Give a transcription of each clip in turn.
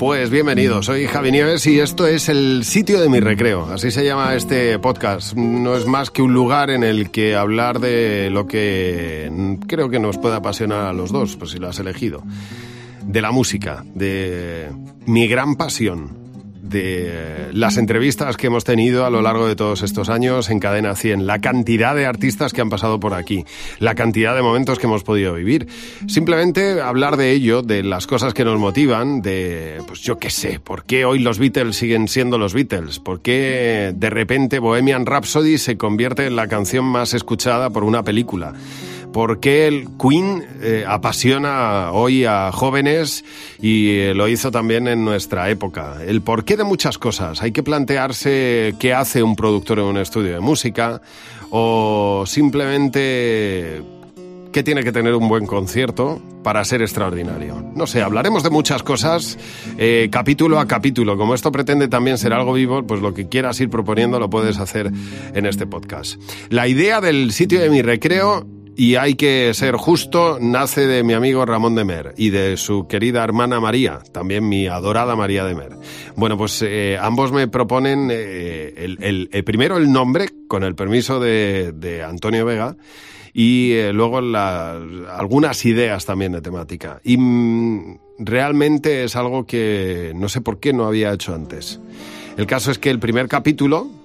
Pues bienvenido, soy Javi Nieves y esto es el sitio de mi recreo. Así se llama este podcast. No es más que un lugar en el que hablar de lo que creo que nos puede apasionar a los dos, pues si lo has elegido. De la música, de mi gran pasión, de las entrevistas que hemos tenido a lo largo de todos estos años en Cadena 100, la cantidad de artistas que han pasado por aquí, la cantidad de momentos que hemos podido vivir. Simplemente hablar de ello, de las cosas que nos motivan, de, pues yo qué sé, por qué hoy los Beatles siguen siendo los Beatles, por qué de repente Bohemian Rhapsody se convierte en la canción más escuchada por una película por qué el Queen eh, apasiona hoy a jóvenes y eh, lo hizo también en nuestra época. El porqué de muchas cosas. Hay que plantearse qué hace un productor en un estudio de música o simplemente qué tiene que tener un buen concierto para ser extraordinario. No sé, hablaremos de muchas cosas eh, capítulo a capítulo. Como esto pretende también ser algo vivo, pues lo que quieras ir proponiendo lo puedes hacer en este podcast. La idea del sitio de mi recreo y hay que ser justo, nace de mi amigo Ramón de Mer y de su querida hermana María, también mi adorada María de Mer. Bueno, pues eh, ambos me proponen eh, el, primero el nombre, con el permiso de, Antonio Vega, y eh, luego algunas ideas también de temática. Y mm, realmente es algo que no sé por qué no había hecho antes. El caso es que el primer capítulo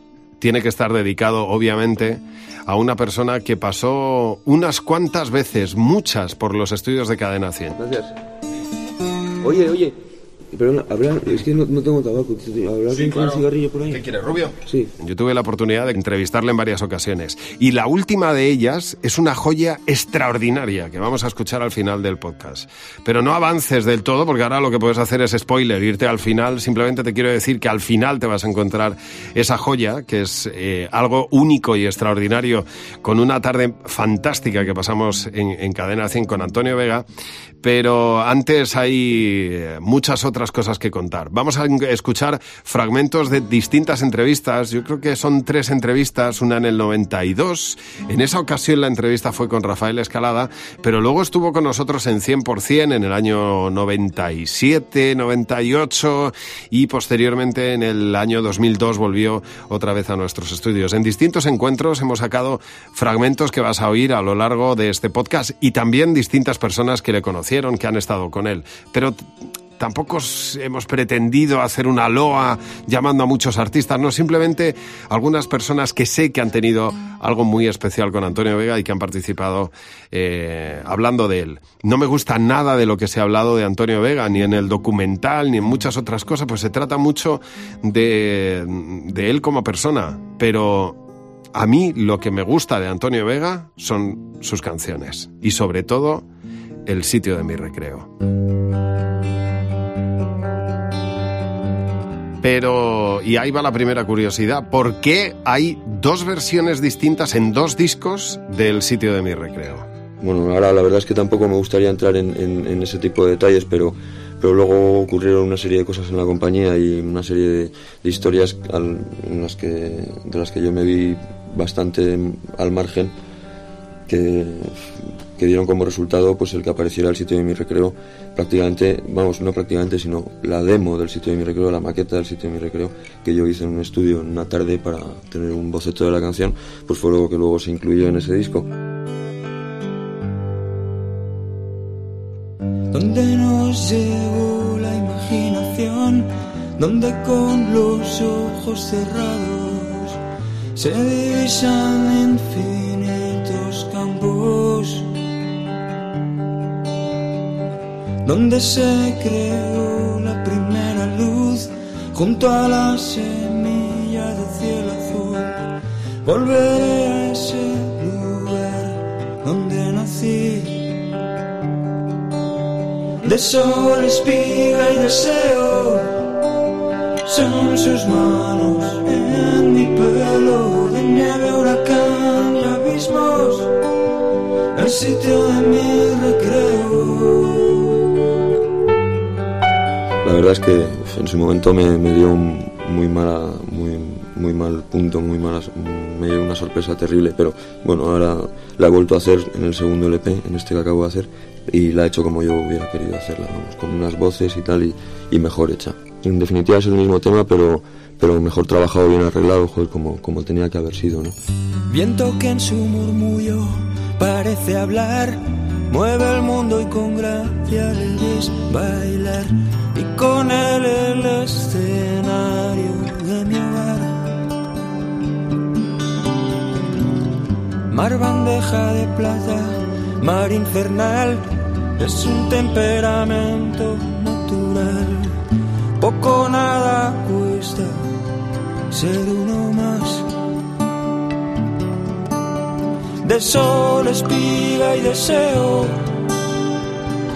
tiene que estar dedicado, obviamente, a una persona que pasó unas cuantas veces, muchas, por los estudios de Cadena 100. Gracias. Oye, oye, Es que no, tengo tabaco. ¿Hablar con un cigarrillo por ahí? ¿Qué quieres, rubio? Sí. Yo tuve la oportunidad de entrevistarle en varias ocasiones. Y la última de ellas es una joya extraordinaria que vamos a escuchar al final del podcast. Pero no avances del todo, porque ahora lo que puedes hacer es spoiler, irte al final. Simplemente te quiero decir que al final te vas a encontrar esa joya, que es eh, algo único y extraordinario, con una tarde fantástica que pasamos en, en Cadena 100 con Antonio Vega. Pero antes hay eh, muchas otras cosas que contar. Vamos a escuchar fragmentos de distintas entrevistas. Yo creo que son tres entrevistas, una en el 92. En esa ocasión la entrevista fue con Rafael Escalada, pero luego estuvo con nosotros en 100% en el año 97, 98 y posteriormente en el año 2002 volvió otra vez a nuestros estudios. En distintos encuentros hemos sacado fragmentos que vas a oír a lo largo de este podcast y también distintas personas que le que han estado con él. Pero tampoco hemos pretendido hacer una loa llamando a muchos artistas, no, simplemente algunas personas que sé que han tenido algo muy especial con Antonio Vega y que han participado eh, hablando de él. No me gusta nada de lo que se ha hablado de Antonio Vega, ni en el documental, ni en muchas otras cosas, pues se trata mucho de él como persona, pero a mí lo que me gusta de Antonio Vega son sus canciones y sobre todo el sitio de mi recreo. Pero, y ahí va la primera curiosidad, ¿por qué hay dos versiones distintas en dos discos del sitio de mi recreo? Bueno, ahora la verdad es que tampoco me gustaría entrar en, ese tipo de detalles, pero, pero luego ocurrieron una serie de cosas en la compañía y una serie de, historias en las que, de las que yo me vi bastante al margen que, que dieron como resultado pues el que apareciera el sitio de mi recreo prácticamente, vamos, no prácticamente, sino la demo del sitio de mi recreo, la maqueta del sitio de mi recreo que yo hice en un estudio en una tarde para tener un boceto de la canción, pues fue lo que luego se incluyó en ese disco. Donde nos llevó la imaginación, donde con los ojos cerrados se divisan infinitos campos donde se creó la primera luz junto a la semilla de cielo azul. Volveré a ese lugar donde nací. De sol, espiga y deseo son sus manos en mi pelo de nieve, huracán y abismos, el sitio de mi recreo. La verdad es que en su momento me, dio un muy, mala, muy, muy mal punto, muy malas, me dio una sorpresa terrible, pero bueno, ahora la he vuelto a hacer en el segundo LP, en este que acabo de hacer, y la he hecho como yo hubiera querido hacerla, vamos, con unas voces y tal, y, y mejor hecha. En definitiva es el mismo tema, pero, pero mejor trabajado, bien arreglado, joder, como, como tenía que haber sido, ¿no? Viento que en su murmullo parece hablar, mueve el mundo y con gracia bailar, y con él el escenario de mi hogar. Mar bandeja de plata, mar infernal, es un temperamento natural. Poco nada cuesta ser uno más. De sol, espiga y deseo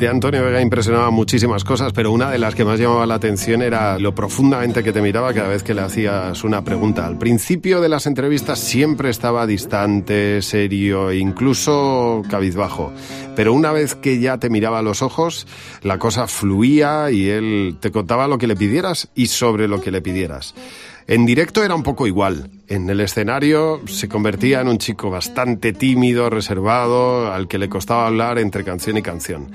De Antonio Vega impresionaba muchísimas cosas, pero una de las que más llamaba la atención era lo profundamente que te miraba cada vez que le hacías una pregunta. Al principio de las entrevistas siempre estaba distante, serio e incluso cabizbajo. Pero una vez que ya te miraba a los ojos, la cosa fluía y él te contaba lo que le pidieras y sobre lo que le pidieras. En directo era un poco igual. En el escenario se convertía en un chico bastante tímido, reservado, al que le costaba hablar entre canción y canción.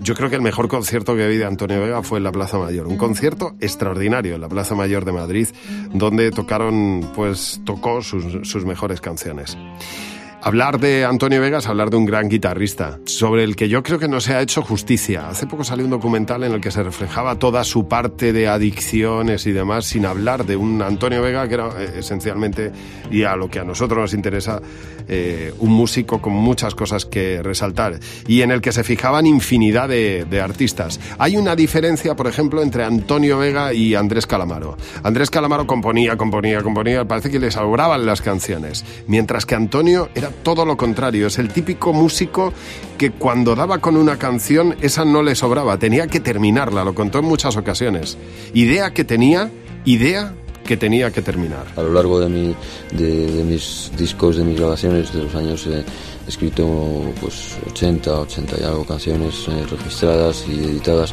Yo creo que el mejor concierto que vi de Antonio Vega fue en la Plaza Mayor, un concierto extraordinario en la Plaza Mayor de Madrid, donde tocaron, pues tocó sus, sus mejores canciones. Hablar de Antonio Vega es hablar de un gran guitarrista, sobre el que yo creo que no se ha hecho justicia. Hace poco salió un documental en el que se reflejaba toda su parte de adicciones y demás, sin hablar de un Antonio Vega que era eh, esencialmente, y a lo que a nosotros nos interesa, eh, un músico con muchas cosas que resaltar, y en el que se fijaban infinidad de, de artistas. Hay una diferencia, por ejemplo, entre Antonio Vega y Andrés Calamaro. Andrés Calamaro componía, componía, componía, parece que le sobraban las canciones, mientras que Antonio era todo lo contrario, es el típico músico que cuando daba con una canción, esa no le sobraba, tenía que terminarla, lo contó en muchas ocasiones. Idea que tenía, idea que tenía que terminar. A lo largo de, mi, de, de mis discos, de mis grabaciones de los años he escrito pues 80, 80 y algo canciones eh, registradas y editadas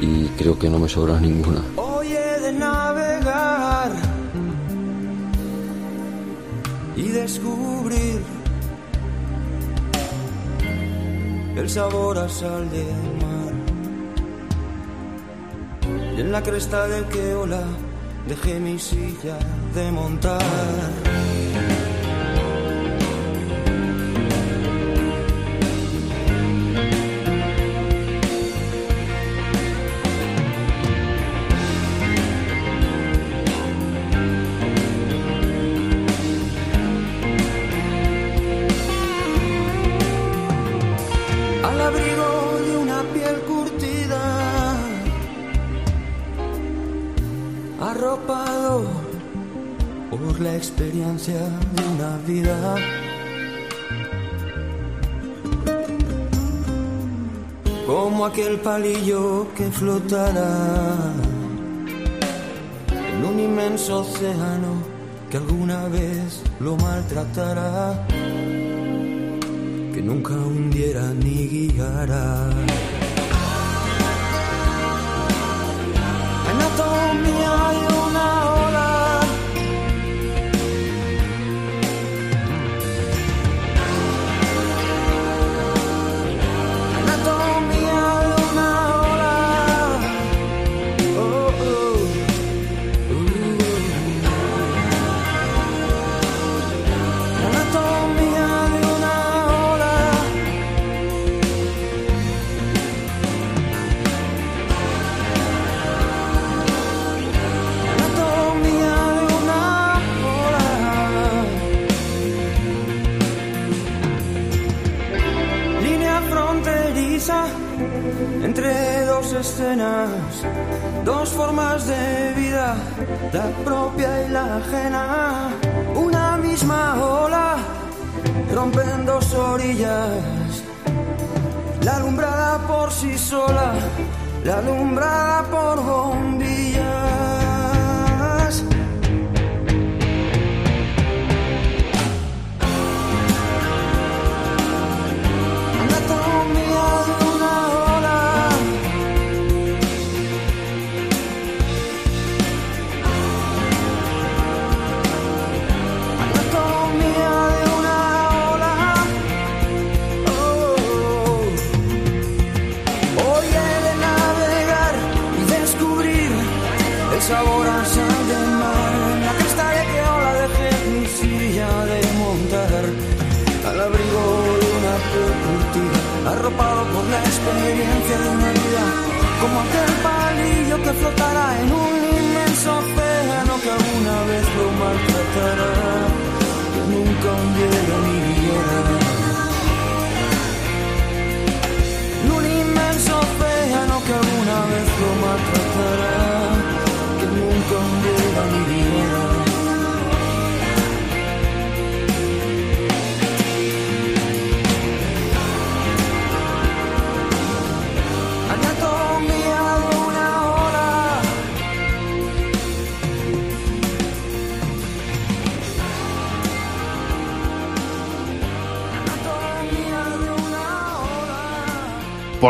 y creo que no me sobra ninguna. Oye de navegar y descubrir el sabor a sal de mar. Y en la cresta del que ola dejé mi silla de montar. Experiencia de una vida. Como aquel palillo que flotará en un inmenso océano que alguna vez lo maltratará que nunca hundiera ni guiara. Anatomía de una dos formas de vida, la propia y la ajena, una misma ola, rompen dos orillas, la alumbrada por sí sola, la alumbrada por bombillas.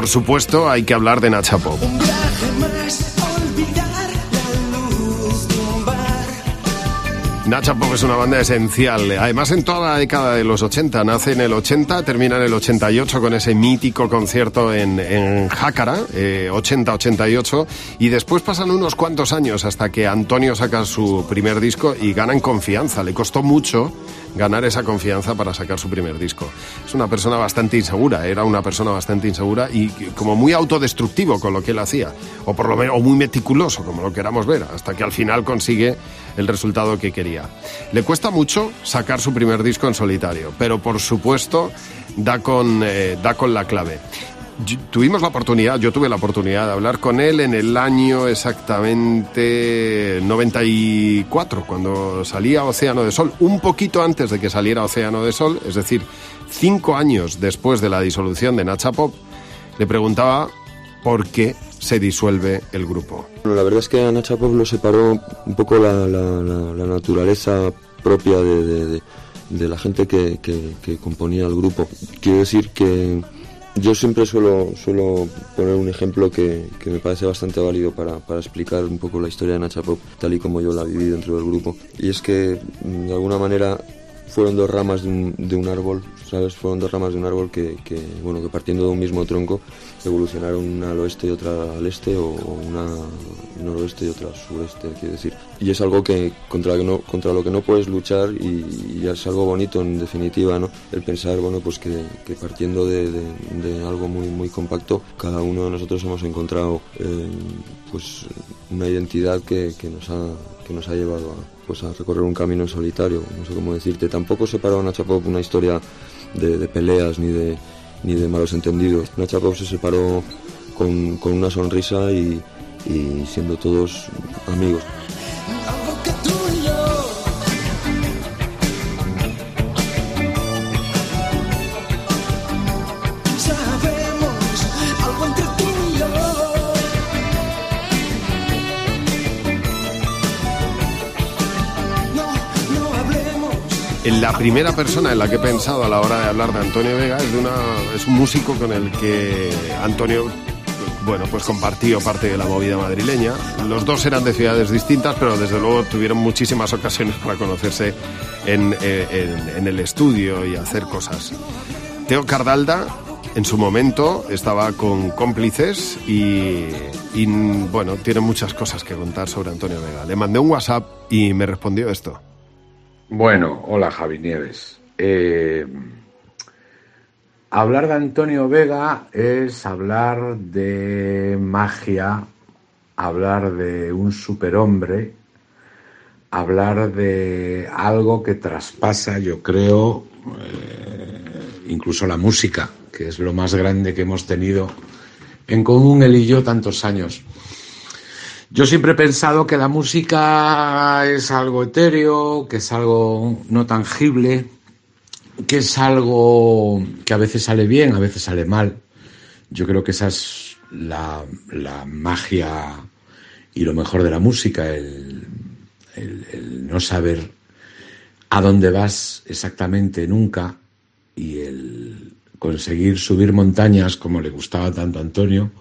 Por supuesto, hay que hablar de Nacha Pop. Nacha Pop es una banda esencial. Además, en toda la década de los 80, nace en el 80, termina en el 88 con ese mítico concierto en, en Jácara, 80-88, eh, y después pasan unos cuantos años hasta que Antonio saca su primer disco y gana en confianza. Le costó mucho ganar esa confianza para sacar su primer disco. Es una persona bastante insegura, era una persona bastante insegura y como muy autodestructivo con lo que él hacía, o por lo menos muy meticuloso, como lo queramos ver, hasta que al final consigue el resultado que quería. Le cuesta mucho sacar su primer disco en solitario, pero por supuesto da con, eh, da con la clave. Tuvimos la oportunidad, yo tuve la oportunidad de hablar con él en el año exactamente 94, cuando salía Océano de Sol, un poquito antes de que saliera Océano de Sol, es decir, cinco años después de la disolución de Nacha Pop, le preguntaba por qué se disuelve el grupo. la verdad es que a Nacha lo separó un poco la, naturaleza propia de, la gente que, que componía el grupo. Quiero decir que yo siempre suelo, suelo poner un ejemplo que, me parece bastante válido para, para, explicar un poco la historia de Nacha Pop, tal y como yo la viví dentro del grupo. Y es que, mm, de alguna manera, fueron dos ramas de un, de un árbol, ¿sabes? Fueron dos ramas de un árbol que, que, bueno, que partiendo de un mismo tronco evolucionaron una al oeste y otra al este, o una noroeste y otra al sureste, quiero decir. Y es algo que contra, no, contra lo que no puedes luchar y, es algo bonito en definitiva, ¿no? El pensar, bueno, pues que, partiendo de, algo muy, muy compacto, cada uno de nosotros hemos encontrado eh, pues una identidad que, que, nos ha, que nos ha llevado a pues a recorrer un camino en solitario, no sé cómo decirte. Tampoco a Nacha Pop una historia de, peleas ni de, ni de malos entendidos. Nacha Pop se separó con, con una sonrisa y siendo todos amigos. La primera persona en la que he pensado a la hora de hablar de Antonio Vega es, de una, es un músico con el que Antonio bueno, pues compartió parte de la movida madrileña. Los dos eran de ciudades distintas, pero desde luego tuvieron muchísimas ocasiones para conocerse en, eh, el estudio y hacer cosas. Teo Cardalda, en su momento, estaba con cómplices y, y, bueno, tiene muchas cosas que contar sobre Antonio Vega. Le mandé un WhatsApp y me respondió esto. Bueno, hola Javi Nieves. Eh, hablar de Antonio Vega es hablar de magia, hablar de un superhombre, hablar de algo que traspasa, yo creo, eh, incluso la música, que es lo más grande que hemos tenido en común él y yo tantos años. Yo siempre he pensado que la música es algo etéreo, que es algo no tangible, que es algo que a veces sale bien, a veces sale mal. Yo creo que esa es la, magia y lo mejor de la música, el, no saber a dónde vas exactamente nunca y el conseguir subir montañas como le gustaba tanto a Antonio.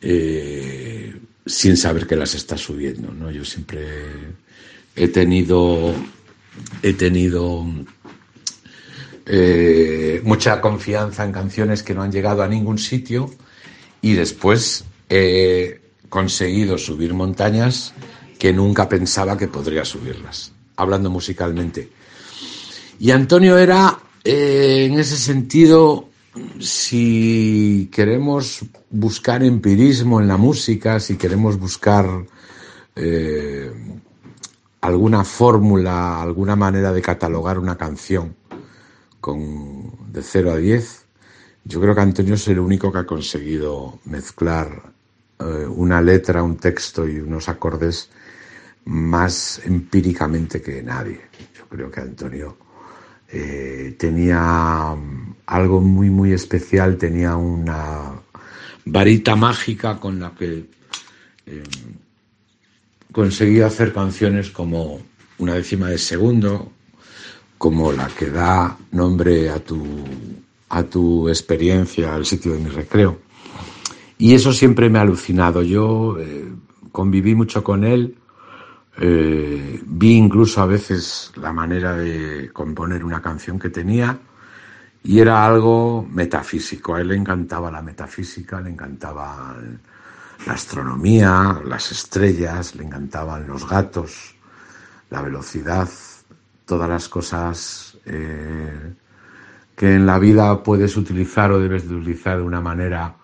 Eh, sin saber que las está subiendo, ¿no? Yo siempre he tenido, he tenido eh, mucha confianza en canciones que no han llegado a ningún sitio y después he conseguido subir montañas que nunca pensaba que podría subirlas, hablando musicalmente. Y Antonio era, eh, en ese sentido, si queremos buscar empirismo en la música, si queremos buscar eh, alguna fórmula, alguna manera de catalogar una canción con, de 0 a 10, yo creo que Antonio es el único que ha conseguido mezclar eh, una letra, un texto y unos acordes más empíricamente que nadie. Yo creo que Antonio eh, tenía algo muy, muy especial, tenía una varita mágica con la que eh, conseguía hacer canciones como una décima de segundo, como la que da nombre a tu, a tu experiencia, al sitio de mi recreo. Y eso siempre me ha alucinado. Yo eh, conviví mucho con él eh, vi incluso a veces la manera de componer una canción que tenía y era algo metafísico. A él le encantaba la metafísica, le encantaba la astronomía, las estrellas, le encantaban los gatos, la velocidad, todas las cosas eh, que en la vida puedes utilizar o debes de utilizar de una manera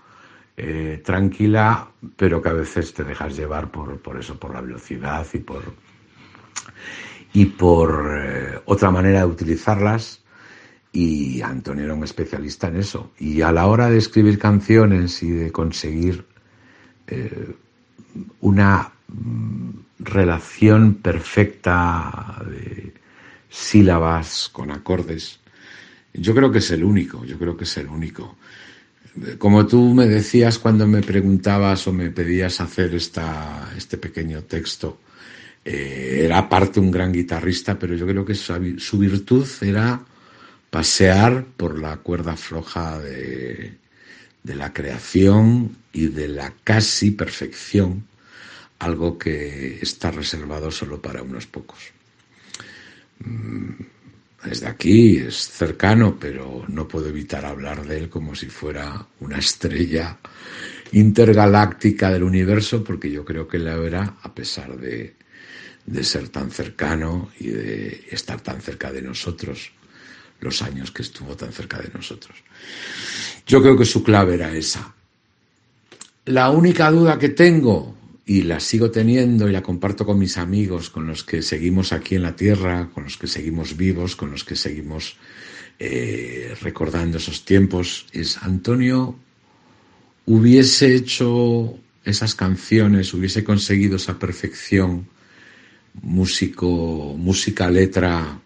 eh, tranquila, pero que a veces te dejas llevar por, por eso, por la velocidad y por, y por eh, otra manera de utilizarlas. Y Antonio era un especialista en eso. Y a la hora de escribir canciones y de conseguir eh, una mm, relación perfecta de sílabas con acordes, yo creo que es el único, yo creo que es el único como tú me decías cuando me preguntabas o me pedías hacer esta, este pequeño texto, eh, era aparte un gran guitarrista, pero yo creo que su, su, virtud era pasear por la cuerda floja de, de la creación y de la casi perfección, algo que está reservado solo para unos pocos. Mm, desde aquí, es cercano, pero no puedo evitar hablar de él como si fuera una estrella intergaláctica del universo, porque yo creo que la verá a pesar de, de ser tan cercano y de estar tan cerca de nosotros, los años que estuvo tan cerca de nosotros. Yo creo que su clave era esa. La única duda que tengo y la sigo teniendo y la comparto con mis amigos, con los que seguimos aquí en la Tierra, con los que seguimos vivos, con los que seguimos eh, recordando esos tiempos, es Antonio hubiese hecho esas canciones, hubiese conseguido esa perfección músico, música, letra,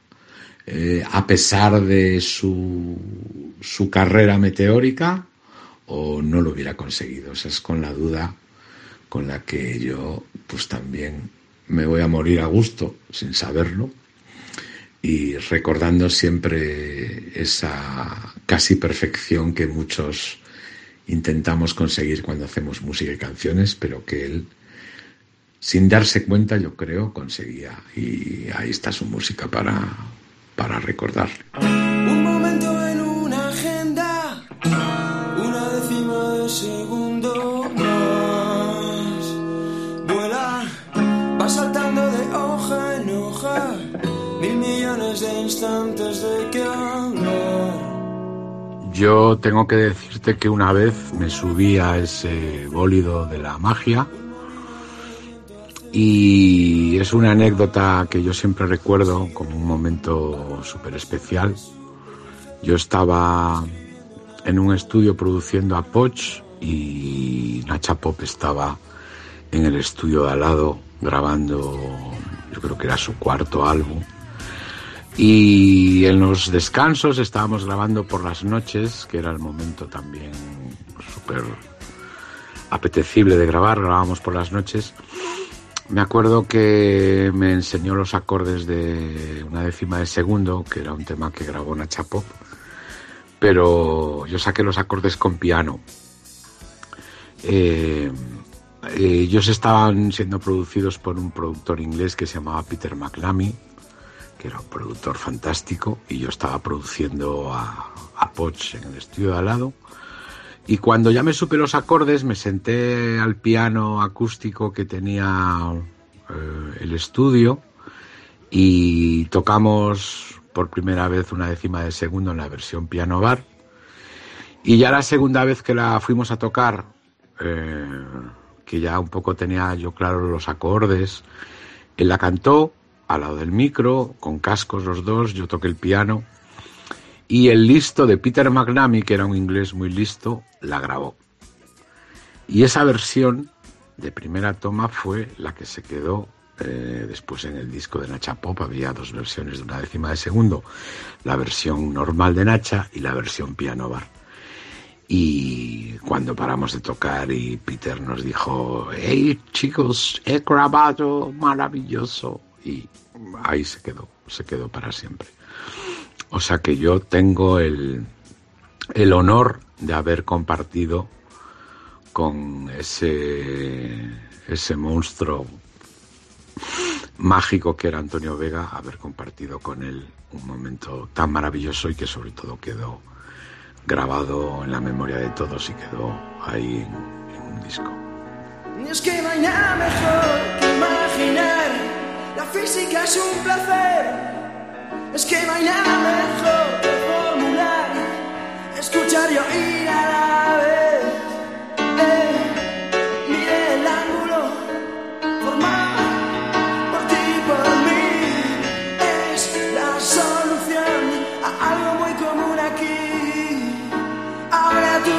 eh, a pesar de su, su carrera meteórica, o no lo hubiera conseguido. Esa es con la duda con la que yo pues también me voy a morir a gusto sin saberlo y recordando siempre esa casi perfección que muchos intentamos conseguir cuando hacemos música y canciones, pero que él, sin darse cuenta, yo creo, conseguía. Y ahí está su música para, para recordar. Un momento en una agenda, una décima de segundo saltando de hoja en hoja, mil millones de instantes de que Yo tengo que decirte que una vez me subí a ese bólido de la magia y es una anécdota que yo siempre recuerdo como un momento súper especial. Yo estaba en un estudio produciendo a Poch y Nacha Pop estaba en el estudio de al lado grabando, yo creo que era su cuarto álbum. Y en los descansos estábamos grabando por las noches, que era el momento también súper apetecible de grabar, grabábamos por las noches. Me acuerdo que me enseñó los acordes de una décima de segundo, que era un tema que grabó Nacha Pop, pero yo saqué los acordes con piano. Eh, ellos estaban siendo producidos por un productor inglés que se llamaba Peter McLamy, que era un productor fantástico, y yo estaba produciendo a, a Poch en el estudio de al lado. Y cuando ya me supe los acordes, me senté al piano acústico que tenía eh, el estudio y tocamos por primera vez una décima de segundo en la versión piano bar. Y ya la segunda vez que la fuimos a tocar, eh, que ya un poco tenía yo claro los acordes, él la cantó al lado del micro, con cascos los dos, yo toqué el piano y el listo de Peter McNamee, que era un inglés muy listo, la grabó. Y esa versión de primera toma fue la que se quedó eh, después en el disco de Nacha Pop. Había dos versiones de una décima de segundo, la versión normal de Nacha y la versión piano bar. Y cuando paramos de tocar y Peter nos dijo, hey chicos, he grabado maravilloso. Y ahí se quedó, se quedó para siempre. O sea que yo tengo el, el honor de haber compartido con ese, ese monstruo mágico que era Antonio Vega, haber compartido con él un momento tan maravilloso y que sobre todo quedó grabado en la memoria de todos y quedó ahí en, un disco. Es que mejor que imaginar, la física es un placer es que no hay nada mejor que formular, escuchar y oír a la vez. Eh, mire el ángulo formado por ti y por mí. Es la solución a algo muy común aquí. Ahora tú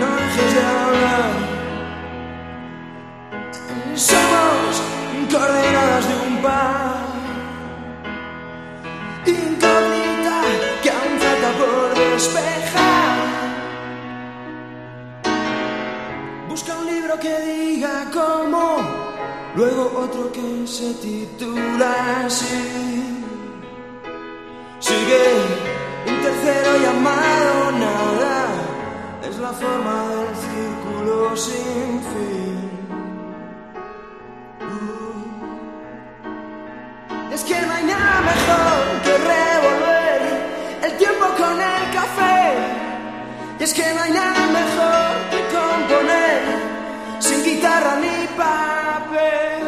no dejes de hablar. Somos coordenadas luego otro que se titula así. Sigue un tercero llamado nada, es la forma del círculo sin fin. Es que no hay nada mejor que revolver el tiempo con el café. Y es que no hay nada mejor guitarra ni papel.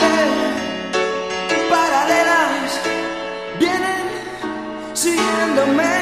Eh, paralelas vienen siguiéndome.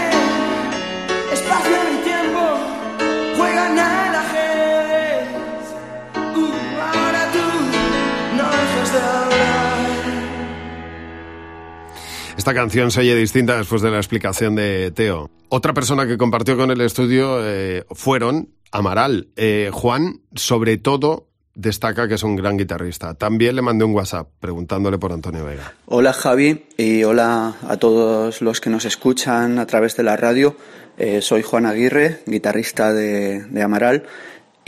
Esta canción se oye distinta después de la explicación de Teo. Otra persona que compartió con el estudio eh, fueron Amaral. Eh, Juan, sobre todo, destaca que es un gran guitarrista. También le mandé un WhatsApp preguntándole por Antonio Vega. Hola Javi y hola a todos los que nos escuchan a través de la radio. Eh, soy Juan Aguirre, guitarrista de, de Amaral.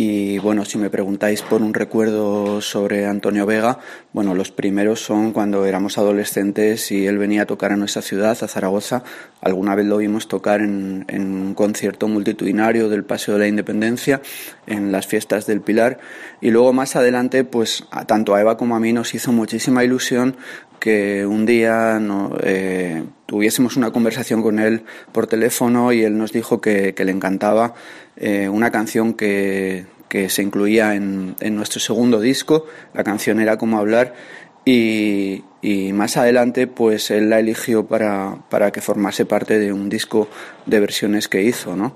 Y bueno, si me preguntáis por un recuerdo sobre Antonio Vega, bueno, los primeros son cuando éramos adolescentes y él venía a tocar a nuestra ciudad, a Zaragoza. Alguna vez lo vimos tocar en, en un concierto multitudinario del Paseo de la Independencia, en las fiestas del Pilar. Y luego más adelante, pues a, tanto a Eva como a mí nos hizo muchísima ilusión que un día eh, tuviésemos una conversación con él por teléfono y él nos dijo que, le encantaba eh, una canción que, que se incluía en, en, nuestro segundo disco. La canción era Como hablar y, y, más adelante pues él la eligió para, para que formase parte de un disco de versiones que hizo, ¿no?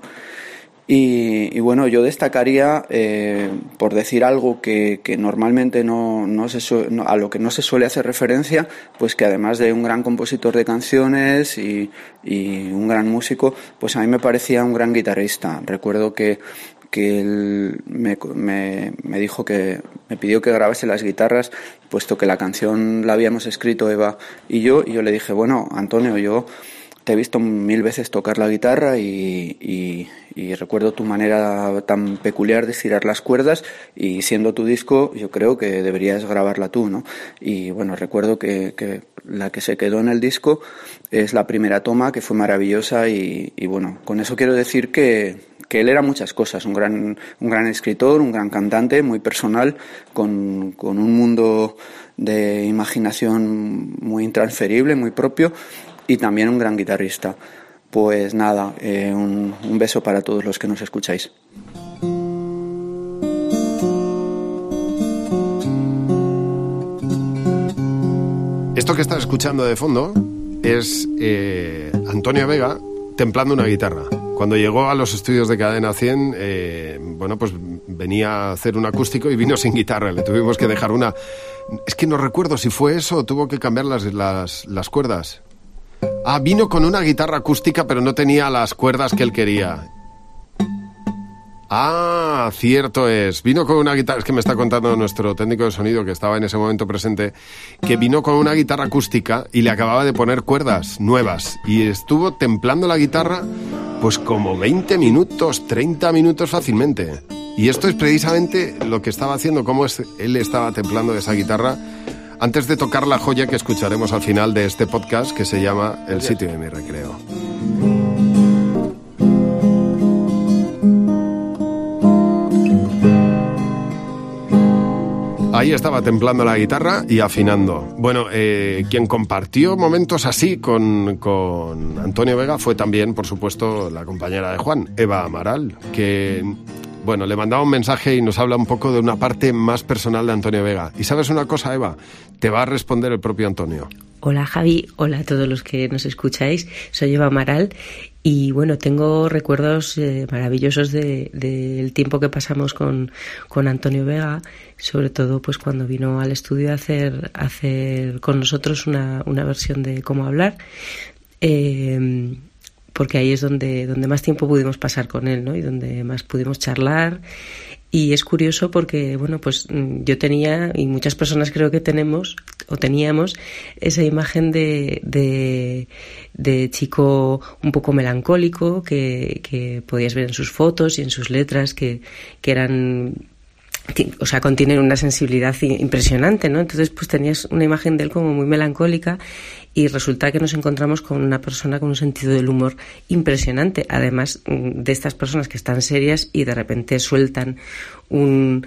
Y, y, bueno, yo destacaría, eh, por decir algo que, que normalmente no, no se su, no, a lo que no se suele hacer referencia, pues que además de un gran compositor de canciones y, un gran músico, pues a mí me parecía un gran guitarrista. Recuerdo que, que él me, me, me, dijo que me pidió que grabase las guitarras, puesto que la canción la habíamos escrito Eva y yo, y yo le dije, bueno, Antonio, yo te he visto mil veces tocar la guitarra y, recuerdo tu manera tan peculiar de estirar las cuerdas y siendo tu disco yo creo que deberías grabarla tú, ¿no? Y bueno, recuerdo que, la que se quedó en el disco es la primera toma que fue maravillosa y, bueno, con eso quiero decir que, él era muchas cosas, un gran, un gran escritor, un gran cantante, muy personal, con, con un mundo de imaginación muy intransferible, muy propio y también un gran guitarrista. Pues nada, eh, un, beso para todos los que nos escucháis. Esto que estás escuchando de fondo es eh, Antonio Vega templando una guitarra. Cuando llegó a los estudios de Cadena 100, eh, bueno, pues venía a hacer un acústico y vino sin guitarra. Le tuvimos que dejar una... Es que no recuerdo si fue eso o tuvo que cambiar las, las, las cuerdas. Ah, vino con una guitarra acústica, pero no tenía las cuerdas que él quería. Ah, cierto es. Vino con una guitarra, es que me está contando nuestro técnico de sonido que estaba en ese momento presente, que vino con una guitarra acústica y le acababa de poner cuerdas nuevas y estuvo templando la guitarra pues como 20 minutos, 30 minutos fácilmente. Y esto es precisamente lo que estaba haciendo, cómo él estaba templando esa guitarra antes de tocar la joya que escucharemos al final de este podcast que se llama El sitio de mi recreo. Ahí estaba templando la guitarra y afinando. Bueno, eh, quien compartió momentos así con, con Antonio Vega fue también, por supuesto, la compañera de Juan, Eva Amaral, que bueno, le mandaba un mensaje y nos habla un poco de una parte más personal de Antonio Vega. ¿Y sabes una cosa, Eva? Te va a responder el propio Antonio. Hola Javi, hola a todos los que nos escucháis. Soy Eva Amaral y bueno, tengo recuerdos eh, maravillosos del de, tiempo que pasamos con, con, Antonio Vega, sobre todo pues cuando vino al estudio a hacer, hacer con nosotros una, una versión de cómo hablar. Eh, porque ahí es donde, donde más tiempo pudimos pasar con él, ¿no? Y donde más pudimos charlar. Y es curioso porque, bueno, pues mm, yo tenía, y muchas personas creo que tenemos, o teníamos, esa imagen de, de, de chico un poco melancólico que, que podías ver en sus fotos y en sus letras, que, que eran o sea, contienen una sensibilidad impresionante, ¿no? Entonces, pues tenías una imagen de él como muy melancólica y resulta que nos encontramos con una persona con un sentido del humor impresionante, además mm, de estas personas que están serias y de repente sueltan un,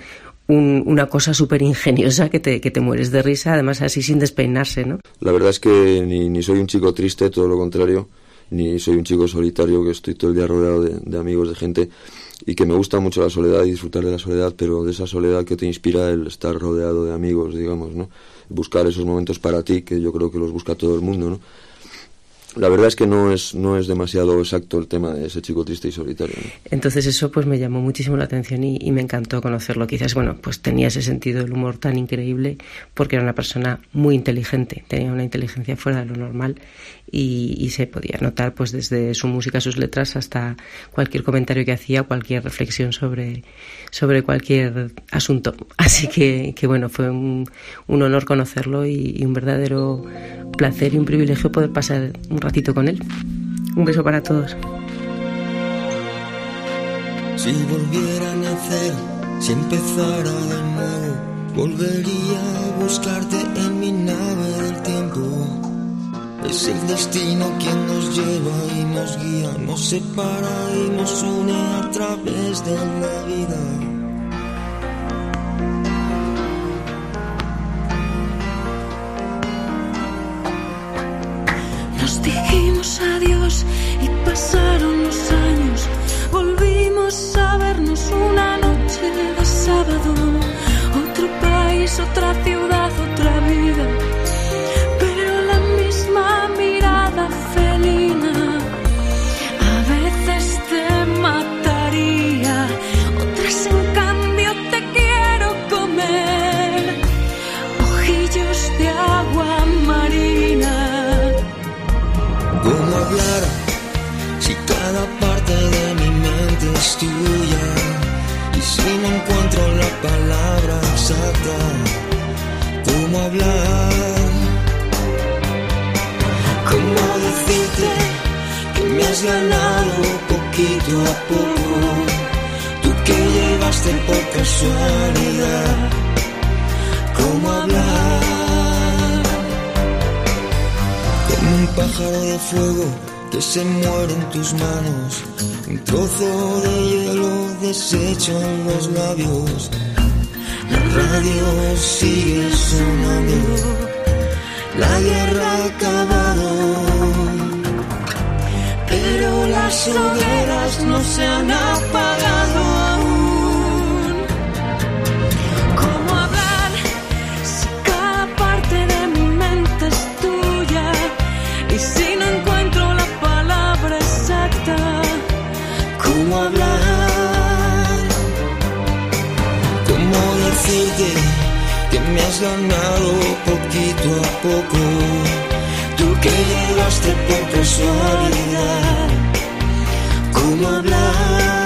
una cosa súper ingeniosa que te, que te mueres de risa, además así sin despeinarse, ¿no? La verdad es que ni, ni soy un chico triste, todo lo contrario, ni soy un chico solitario que estoy todo el día rodeado de, de amigos, de gente y que me gusta mucho la soledad y disfrutar de la soledad, pero de esa soledad que te inspira el estar rodeado de amigos, digamos, ¿no? Buscar esos momentos para ti, que yo creo que los busca todo el mundo, ¿no? La verdad es que no es, no es demasiado exacto el tema de ese chico triste y solitario. Entonces eso pues me llamó muchísimo la atención y, me encantó conocerlo. Quizás, bueno, pues tenía ese sentido del humor tan increíble porque era una persona muy inteligente, tenía una inteligencia fuera de lo normal y, y, se podía notar pues desde su música, sus letras hasta cualquier comentario que hacía, cualquier reflexión sobre, sobre cualquier asunto. Así que, que bueno, fue un, un honor conocerlo y, y, un verdadero placer y un privilegio poder pasar un ratito con él. Un beso para todos. Si volviera a nacer, si empezara de nuevo, volvería a buscarte en mi nave del tiempo es el destino quien nos lleva y nos guía, nos separa y nos une a través de la vida. Dijimos adiós y pasaron los años. Volvimos a vernos una noche de sábado. Otro país, otra ciudad, otra poco. Tú que llegaste por casualidad, ¿cómo hablar? Como un pájaro de fuego que se muere en tus manos, un trozo de hielo deshecho en los labios. La radio sigue sonando, la guerra ha acabado, las hogueras no se han apagado aún. ¿Cómo hablar si cada parte de mi mente es tuya y si no encuentro la palabra exacta? ¿Cómo hablar? ¿Cómo decirte que me has ganado poquito a poco? Tú que llegaste por casualidad. ¿Cómo hablar?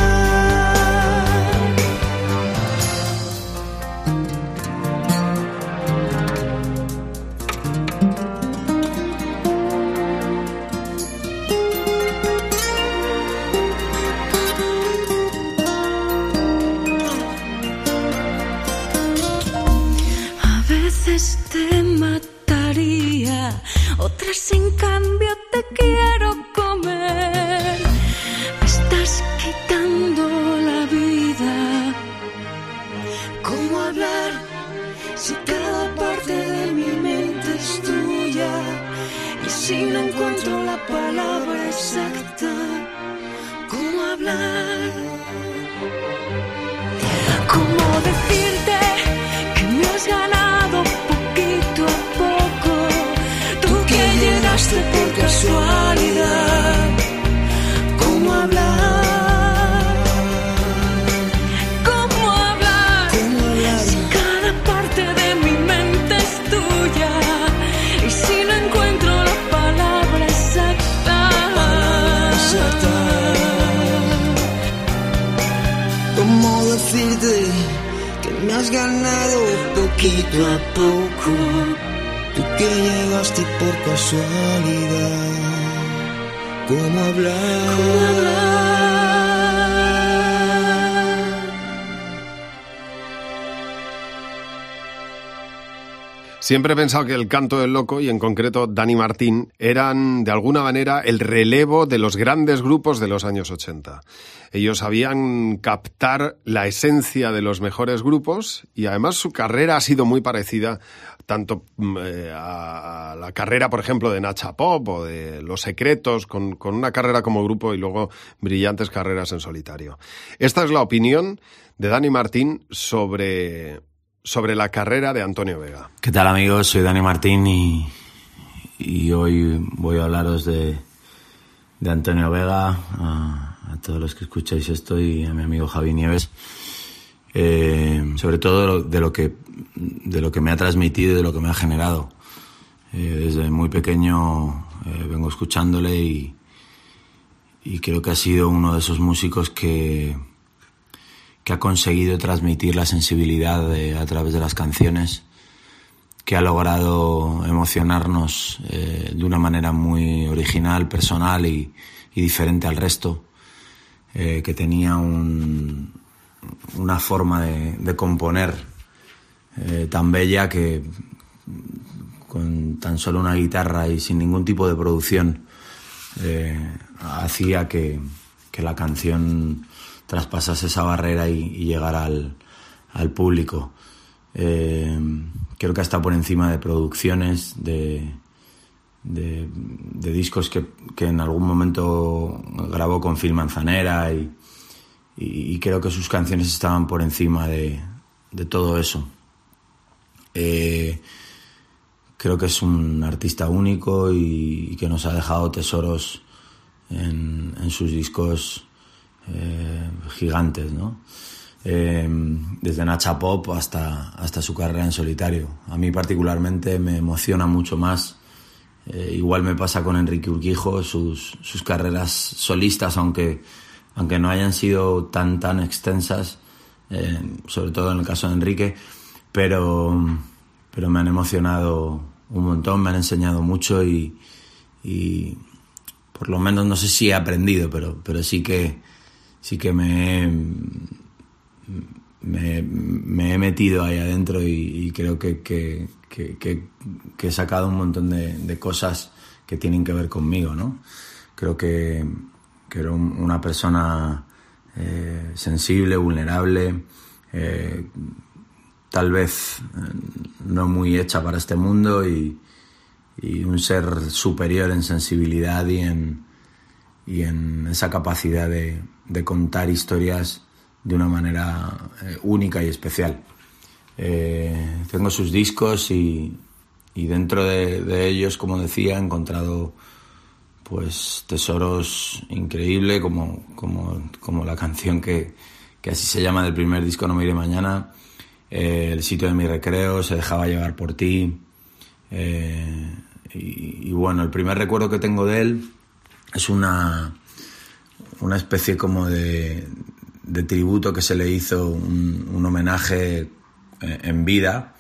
Siempre he pensado que el canto del loco y en concreto Dani Martín eran de alguna manera el relevo de los grandes grupos de los años 80. Ellos sabían captar la esencia de los mejores grupos y además su carrera ha sido muy parecida tanto mm, eh, a la carrera, por ejemplo, de Nacha Pop o de Los Secretos, con, con una carrera como grupo y luego brillantes carreras en solitario. Esta es la opinión de Dani Martín sobre, sobre la carrera de Antonio Vega. ¿Qué tal amigos? Soy Dani Martín y, y hoy voy a hablaros de, de Antonio Vega, a, todos los que escucháis esto y a mi amigo Javi Nieves. Eh, sobre todo de lo, de lo que de lo que me ha transmitido y de lo que me ha generado. Eh, desde muy pequeño eh, vengo escuchándole y, y creo que ha sido uno de esos músicos que, que ha conseguido transmitir la sensibilidad a través de las canciones, que ha logrado emocionarnos eh, de una manera muy original, personal y, diferente al resto, eh, que tenía un- una forma de, componer eh, tan bella que con tan solo una guitarra y sin ningún tipo de producción hacía que la canción traspasase esa barrera y, llegara al, público. Eh, creo que está por encima de producciones, de, discos que, que en algún momento grabó con Phil Manzanera y, creo que sus canciones estaban por encima de, todo eso. Eh, creo que es un artista único y, que nos ha dejado tesoros en sus discos eh, gigantes, ¿no? Eh, desde Nacha Pop hasta, hasta su carrera en solitario. A mí particularmente me emociona mucho más. Eh, igual me pasa con Enrique Urquijo, sus, sus carreras solistas, aunque, aunque no hayan sido tan, tan extensas, sobre todo en el caso de Enrique, pero, pero me han emocionado un montón, me han enseñado mucho y, y, por lo menos no sé si he aprendido, pero, pero sí que sí que me, me, he metido ahí adentro y, creo que, que, he sacado un montón de, cosas que tienen que ver conmigo, ¿no? Creo que, era una persona eh, sensible, vulnerable, eh, tal vez eh, no muy hecha para este mundo y, un ser superior en sensibilidad y en, y en esa capacidad de, contar historias de una manera eh, única y especial. Eh, tengo sus discos y, dentro de, ellos, como decía, he encontrado pues tesoros increíbles como, como, como la canción que, que, así se llama del primer disco No me iré mañana, eh, El sitio de mi recreo, Se dejaba llevar por ti. Y, bueno, el primer recuerdo que tengo de él es una, una especie como de, de tributo que se le hizo, un, homenaje eh, en vida,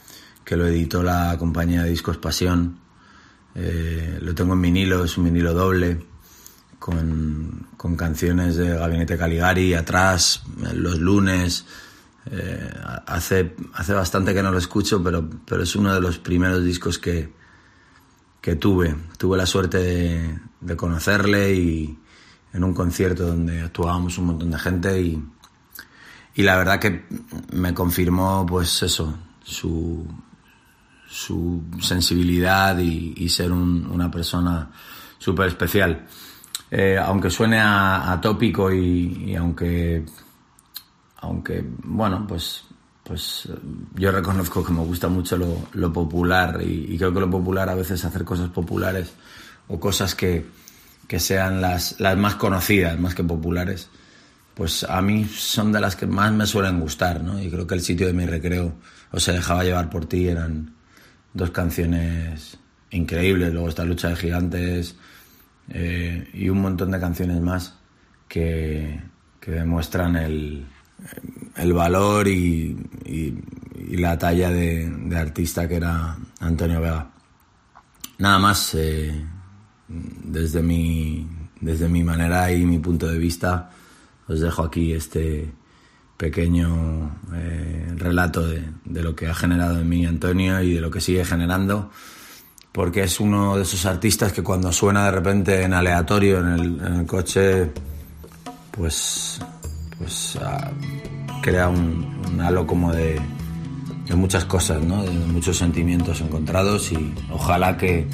que lo editó la compañía de discos Pasión. Eh, lo tengo en vinilo, es un vinilo doble, con, con canciones de Gabinete Caligari, atrás, los lunes. Eh, hace, hace bastante que no lo escucho, pero, pero es uno de los primeros discos que, que tuve. Tuve la suerte de, conocerle y, en un concierto donde actuábamos un montón de gente y, y la verdad que me confirmó pues eso, su, su sensibilidad y, ser una persona súper especial. Eh, aunque suene a, y, aunque, aunque, bueno, pues, pues yo reconozco que me gusta mucho lo, popular y, creo que lo popular a veces hacer cosas populares o cosas que, que sean las, las más conocidas, más que populares, pues a mí son de las que más me suelen gustar, ¿no? Y creo que el sitio de mi recreo o se dejaba llevar por ti eran dos canciones increíbles. Luego está Lucha de Gigantes eh, y un montón de canciones más que, que demuestran el, el valor y, y, la talla de, artista que era Antonio Vega. Nada más. Eh, desde mi, desde mi manera y mi punto de vista, os dejo aquí este pequeño eh, relato de, lo que ha generado en mí Antonio y de lo que sigue generando, porque es uno de esos artistas que cuando suena de repente en aleatorio en el, coche, pues, pues ah, crea un, halo como de, de muchas cosas, ¿no? de muchos sentimientos encontrados y ojalá que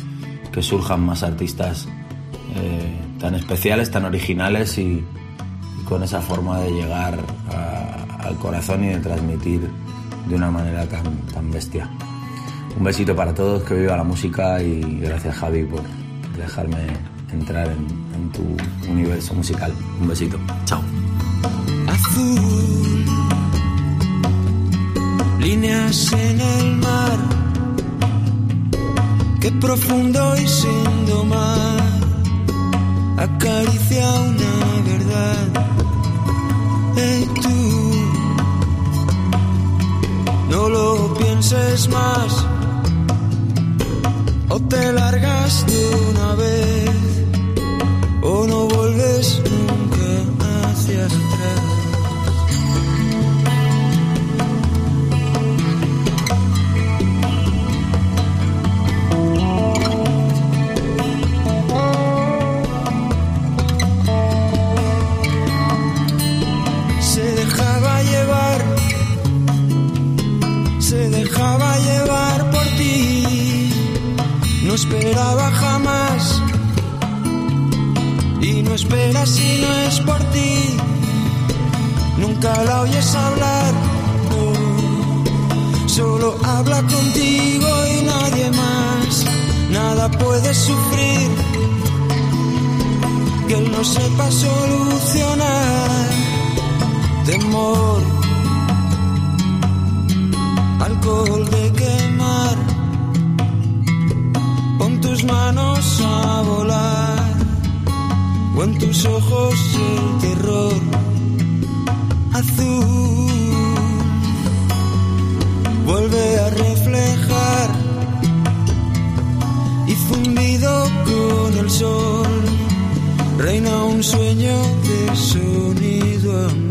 que surjan más artistas eh, tan especiales, tan originales y, con esa forma de llegar al corazón y de transmitir de una manera tan, tan bestia. Un besito para todos, que viva la música y gracias Javi por dejarme entrar en, tu universo musical. Un besito, chao. Azul, líneas en el mar Qué profundo y sin domar acaricia una verdad. Hey tú, no lo pienses más o te largas de una vez o no vuelves nunca hacia atrás. Esperaba jamás y no espera si no es por ti. Nunca la oyes hablar, solo habla contigo y nadie más. Nada puede sufrir que él no sepa solucionar. Temor, alcohol de quemar tus manos a volar o en tus ojos el terror azul vuelve a reflejar y fundido con el sol reina un sueño de sonido.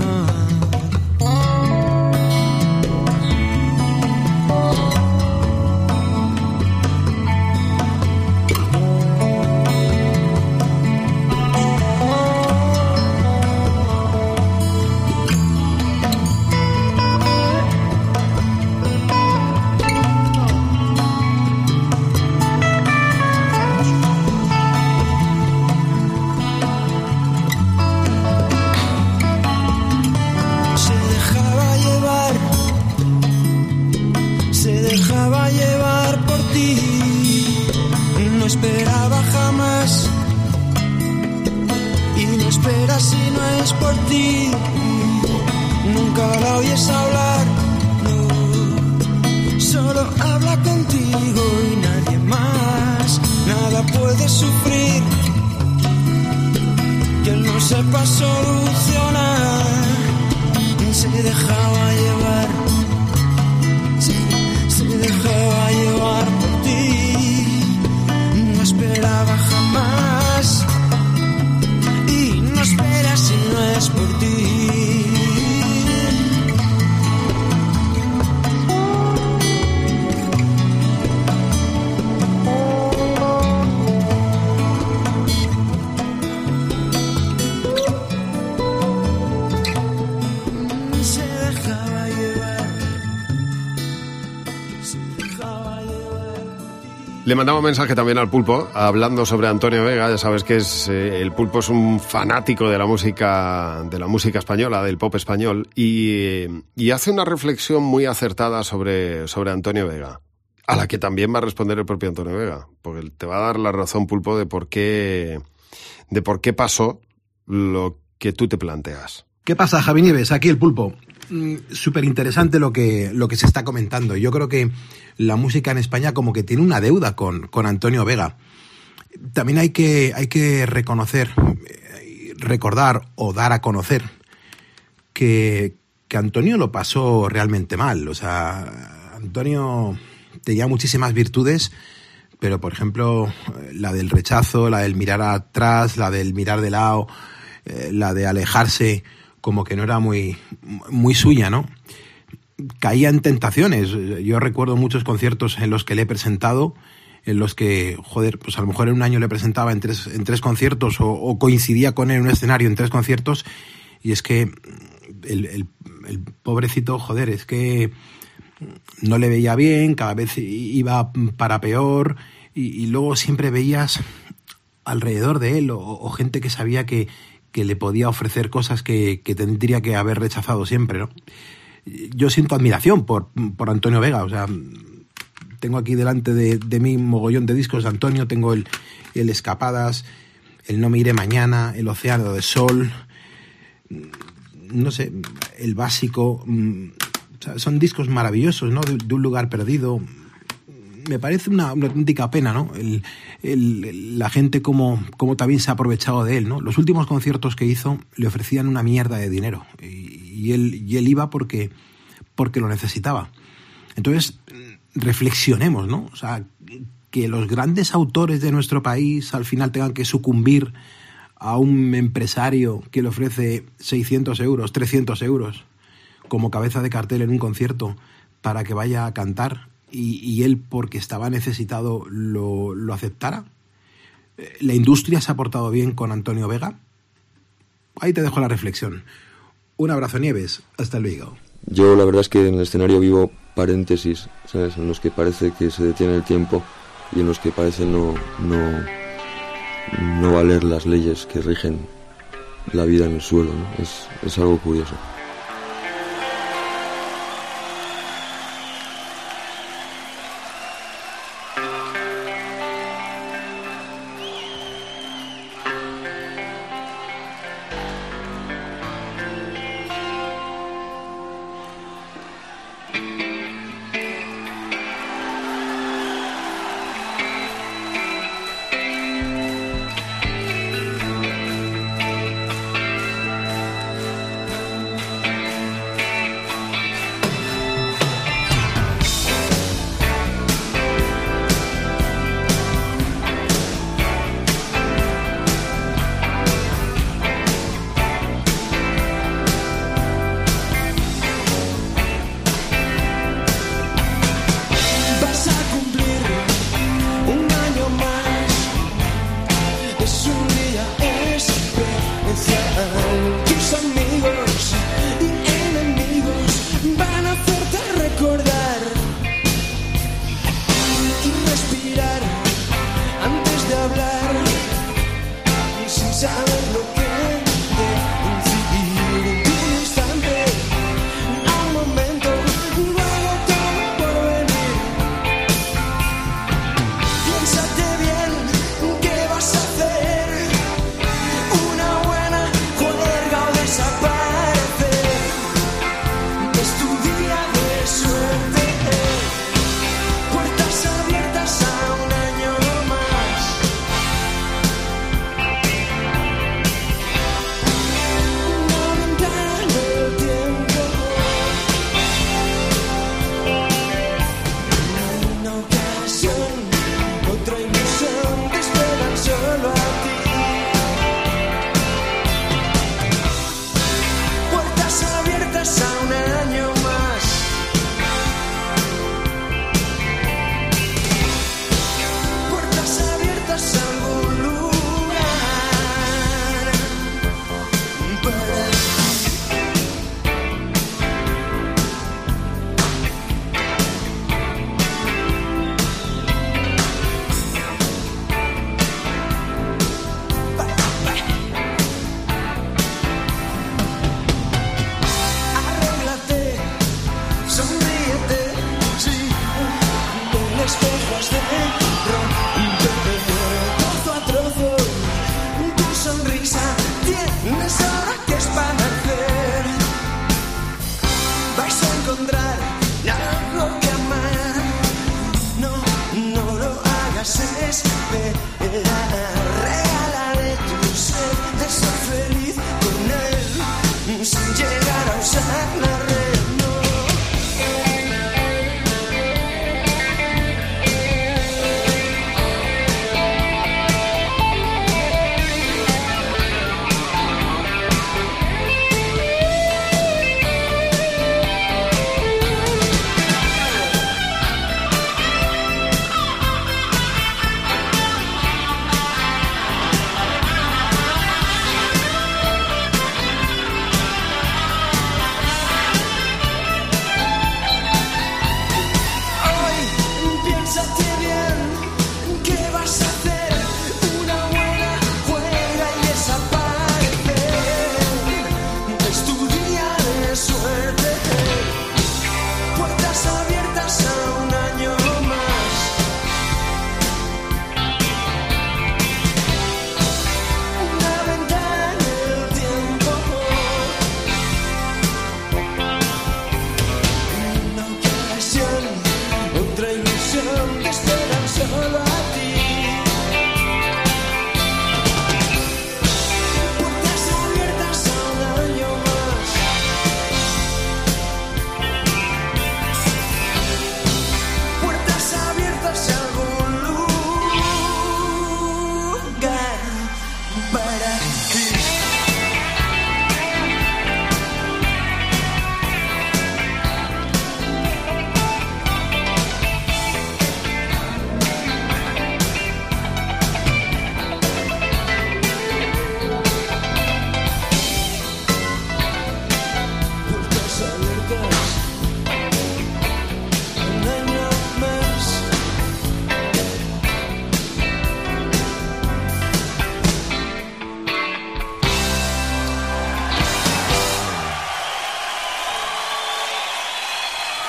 Le mandamos mensaje también al pulpo, hablando sobre Antonio Vega. Ya sabes que es eh, el pulpo es un fanático de la música, de la música española, del pop español, y, y hace una reflexión muy acertada sobre, sobre Antonio Vega, a la que también va a responder el propio Antonio Vega, porque te va a dar la razón, pulpo, de por qué, de por qué pasó lo que tú te planteas. ¿Qué pasa, Javi Nieves? Aquí el pulpo. Súper interesante lo que, lo que se está comentando. Yo creo que la música en España como que tiene una deuda con, con Antonio Vega. También hay que, hay que reconocer, recordar o dar a conocer que, que Antonio lo pasó realmente mal. O sea, Antonio tenía muchísimas virtudes, pero por ejemplo, la del rechazo, la del mirar atrás, la del mirar de lado, eh, la de alejarse como que no era muy, muy suya, ¿no? Caía en tentaciones. Yo recuerdo muchos conciertos en los que le he presentado, en los que, joder, pues a lo mejor en un año le presentaba en tres, en tres conciertos o, coincidía con él en un escenario en tres conciertos y es que el, el, pobrecito, joder, es que no le veía bien, cada vez iba para peor y, luego siempre veías alrededor de él o gente que sabía que, que le podía ofrecer cosas que, tendría que haber rechazado siempre, ¿no? Yo siento admiración por, por Antonio Vega, o sea, tengo aquí delante de, de mí un mogollón de discos de Antonio, tengo el, el Escapadas, el No me iré mañana, el Océano de Sol, no sé, el Básico, sea, son discos maravillosos, ¿no? De un lugar perdido, me parece una, auténtica pena, ¿no? El, la gente como, como también se ha aprovechado de él, ¿no? Los últimos conciertos que hizo le ofrecían una mierda de dinero y, y él, y él iba porque, porque lo necesitaba. Entonces, reflexionemos, ¿no? O sea, que los grandes autores de nuestro país al final tengan que sucumbir a un empresario que le ofrece 600 euros, 300 euros como cabeza de cartel en un concierto para que vaya a cantar y, él, porque estaba necesitado, lo, lo, aceptara? ¿La industria se ha portado bien con Antonio Vega? Ahí te dejo la reflexión. Un abrazo, Nieves. Hasta luego. Yo la verdad es que en el escenario vivo paréntesis, ¿sabes? En los que parece que se detiene el tiempo y en los que parece no, no, no valer las leyes que rigen la vida en el suelo. ¿no? Es, es algo curioso.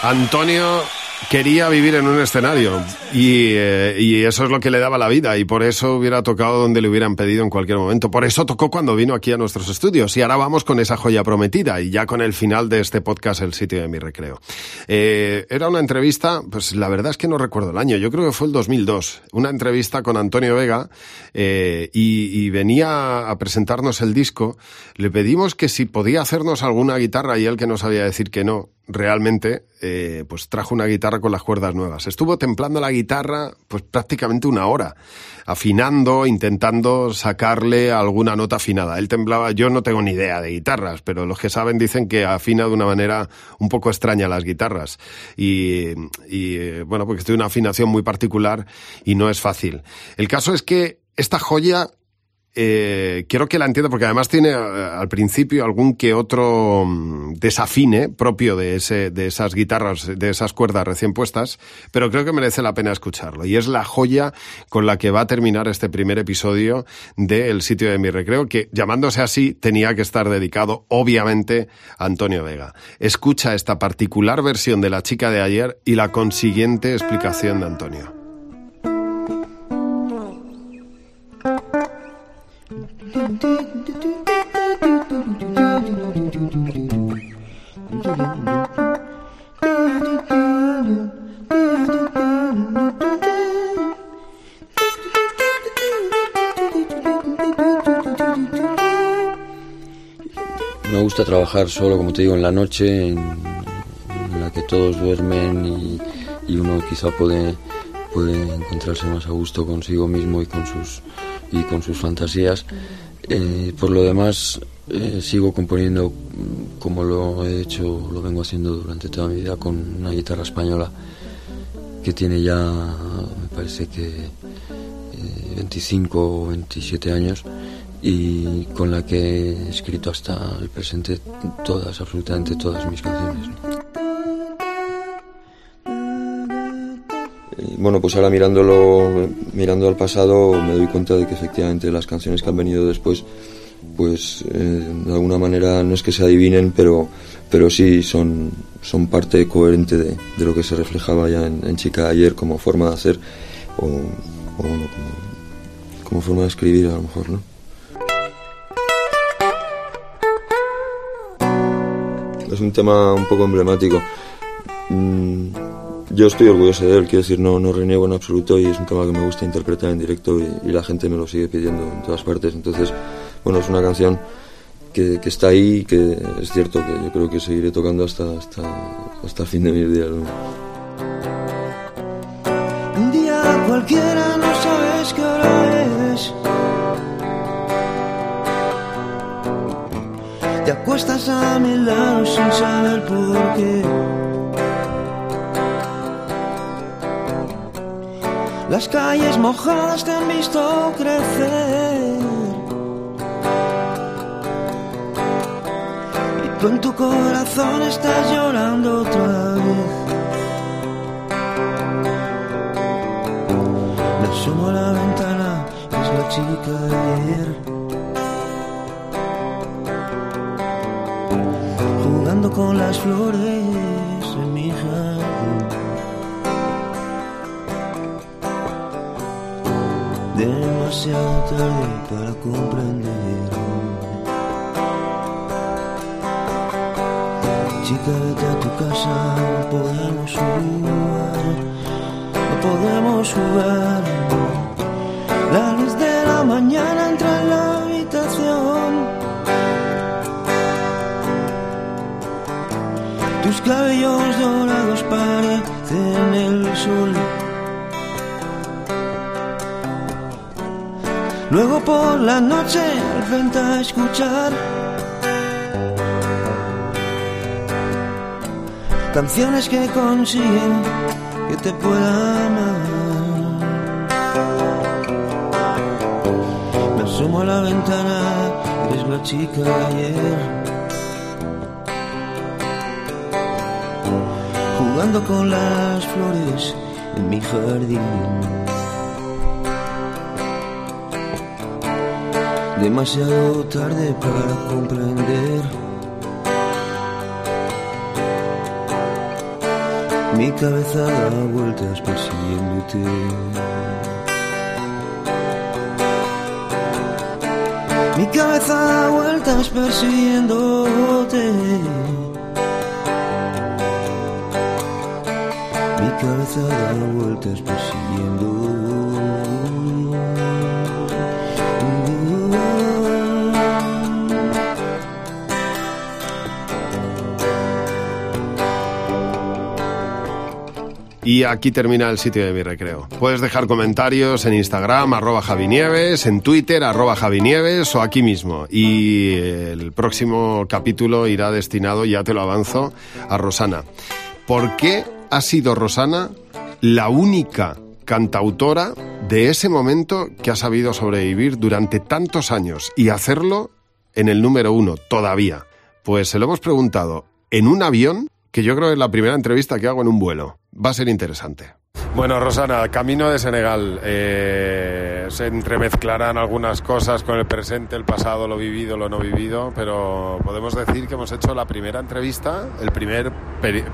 Antonio quería vivir en un escenario y, eh, y eso es lo que le daba la vida y por eso hubiera tocado donde le hubieran pedido en cualquier momento. Por eso tocó cuando vino aquí a nuestros estudios y ahora vamos con esa joya prometida y ya con el final de este podcast, El sitio de mi recreo. Eh, era una entrevista, pues la verdad es que no recuerdo el año, yo creo que fue el 2002, una entrevista con Antonio Vega eh, y, y venía a presentarnos el disco. Le pedimos que si podía hacernos alguna guitarra y él que no sabía decir que no, realmente eh, pues trajo una guitarra con las cuerdas nuevas. Estuvo templando la guitarra pues prácticamente una hora, afinando, intentando sacarle alguna nota afinada. Él temblaba, yo no tengo ni idea de guitarras, pero los que saben dicen que afina de una manera un poco extraña las guitarras. Y, y bueno, porque tiene una afinación muy particular y no es fácil. El caso es que esta joya eh, quiero que la entienda porque además tiene eh, al principio algún que otro mm, desafine propio de, ese, de esas guitarras, de esas cuerdas recién puestas, pero creo que merece la pena escucharlo. Y es la joya con la que va a terminar este primer episodio del sitio de mi recreo, que llamándose así tenía que estar dedicado obviamente a Antonio Vega. Escucha esta particular versión de La chica de ayer y la consiguiente explicación de Antonio. Me gusta trabajar solo, como te digo, en la noche, en, la que todos duermen y, y uno quizá puede, puede encontrarse más a gusto consigo mismo y con sus, y con sus fantasías. Eh, por lo demás, eh, sigo componiendo como lo he hecho, lo vengo haciendo durante toda mi vida con una guitarra española que tiene ya, me parece que 25 eh, o 27 años y con la que he escrito hasta el presente todas, absolutamente todas mis canciones. Bueno, pues ahora mirándolo, mirando al pasado, me doy cuenta de que efectivamente las canciones que han venido después, pues eh, de alguna manera no es que se adivinen, pero, pero sí son, son parte coherente de, lo que se reflejaba ya en, Chica ayer como forma de hacer o, como, como, forma de escribir a lo mejor, ¿no? Es un tema un poco emblemático. Mm, yo estoy orgulloso de él, quiero decir, no, no reniego en absoluto y es un tema que me gusta interpretar en directo y, la gente me lo sigue pidiendo en todas partes. Entonces, bueno, es una canción que, está ahí y que es cierto que yo creo que seguiré tocando hasta, hasta, hasta el fin de mis días. Un día cualquiera no sabes qué hora es. Te acuestas a mi lado sin saber por qué. Las calles mojadas te han visto crecer. Y tú en tu corazón estás llorando otra vez. Me asomo a la ventana, es la chica de ayer. Jugando con las flores demasiado tarde para comprender. Chica, vete a tu casa, no podemos jugar, no podemos jugar. La luz de la mañana entra en la habitación. Tus cabellos dorados parecen el sol. Luego por la noche al frente a escuchar canciones que consiguen que te pueda amar. Me asomo a la ventana, eres la chica de ayer. Jugando con las flores en mi jardín. Demasiado tarde para comprender. Mi cabeza da vueltas persiguiéndote. Mi cabeza da vueltas persiguiéndote. Mi cabeza da vueltas persiguiéndote. Y aquí termina el sitio de mi recreo. Puedes dejar comentarios en Instagram, arroba Javinieves, en Twitter, arroba Javinieves o aquí mismo. Y el próximo capítulo irá destinado, ya te lo avanzo, a Rosana. ¿Por qué ha sido Rosana la única cantautora de ese momento que ha sabido sobrevivir durante tantos años y hacerlo en el número uno todavía. Pues se lo hemos preguntado en un avión, que yo creo que es la primera entrevista que hago en un vuelo. Va a ser interesante. Bueno, Rosana, camino de Senegal. Eh, se entremezclarán algunas cosas con el presente, el pasado, lo vivido, lo no vivido, pero podemos decir que hemos hecho la primera entrevista, el primer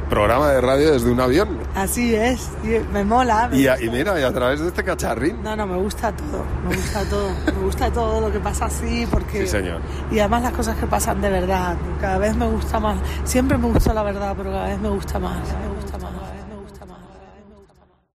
programa de radio desde un avión. Así es, me mola. y, mira, y a través de este cacharrín. No, no, me gusta todo, me gusta todo, me gusta todo lo que pasa así, porque... Sí, señor. Y además las cosas que pasan de verdad, cada vez me gusta más, siempre me gusta la verdad, pero cada vez me gusta más, me gusta más.